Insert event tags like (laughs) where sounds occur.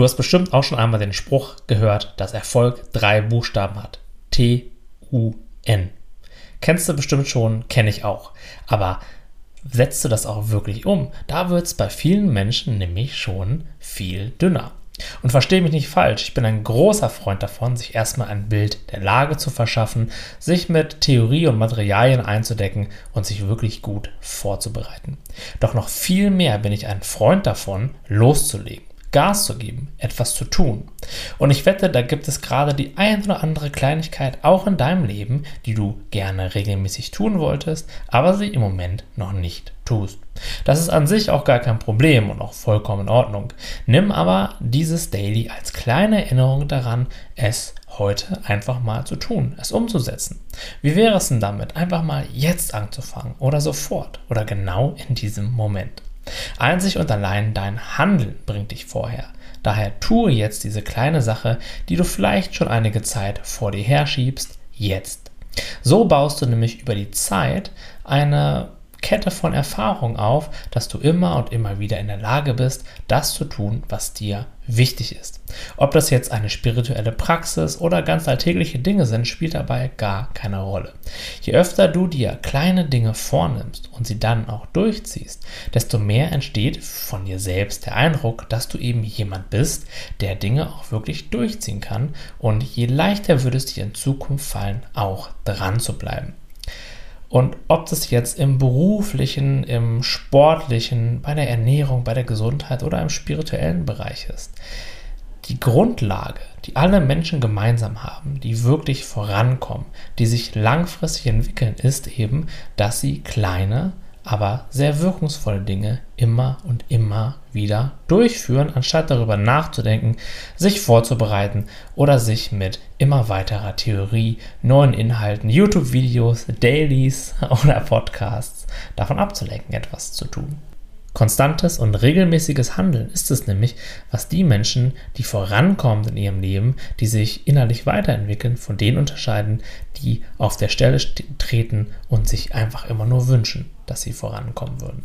Du hast bestimmt auch schon einmal den Spruch gehört, dass Erfolg drei Buchstaben hat. T-U-N. Kennst du bestimmt schon, kenne ich auch. Aber setzt du das auch wirklich um? Da wird es bei vielen Menschen nämlich schon viel dünner. Und verstehe mich nicht falsch, ich bin ein großer Freund davon, sich erstmal ein Bild der Lage zu verschaffen, sich mit Theorie und Materialien einzudecken und sich wirklich gut vorzubereiten. Doch noch viel mehr bin ich ein Freund davon, loszulegen. Gas zu geben, etwas zu tun. Und ich wette, da gibt es gerade die ein oder andere Kleinigkeit auch in deinem Leben, die du gerne regelmäßig tun wolltest, aber sie im Moment noch nicht tust. Das ist an sich auch gar kein Problem und auch vollkommen in Ordnung. Nimm aber dieses Daily als kleine Erinnerung daran, es heute einfach mal zu tun, es umzusetzen. Wie wäre es denn damit, einfach mal jetzt anzufangen oder sofort oder genau in diesem Moment? Einzig und allein dein Handeln bringt dich vorher. Daher tue jetzt diese kleine Sache, die du vielleicht schon einige Zeit vor dir herschiebst, jetzt. So baust du nämlich über die Zeit eine Kette von Erfahrung auf, dass du immer und immer wieder in der Lage bist, das zu tun, was dir wichtig ist. Ob das jetzt eine spirituelle Praxis oder ganz alltägliche Dinge sind, spielt dabei gar keine Rolle. Je öfter du dir kleine Dinge vornimmst und sie dann auch durchziehst, desto mehr entsteht von dir selbst der Eindruck, dass du eben jemand bist, der Dinge auch wirklich durchziehen kann und je leichter würde es dir in Zukunft fallen, auch dran zu bleiben. Und ob das jetzt im beruflichen, im sportlichen, bei der Ernährung, bei der Gesundheit oder im spirituellen Bereich ist, die Grundlage, die alle Menschen gemeinsam haben, die wirklich vorankommen, die sich langfristig entwickeln, ist eben, dass sie kleine, aber sehr wirkungsvolle Dinge immer und immer wieder durchführen, anstatt darüber nachzudenken, sich vorzubereiten oder sich mit immer weiterer Theorie, neuen Inhalten, YouTube-Videos, Dailies (laughs) oder Podcasts davon abzulenken, etwas zu tun. Konstantes und regelmäßiges Handeln ist es nämlich, was die Menschen, die vorankommen in ihrem Leben, die sich innerlich weiterentwickeln, von denen unterscheiden, die auf der Stelle treten und sich einfach immer nur wünschen, dass sie vorankommen würden.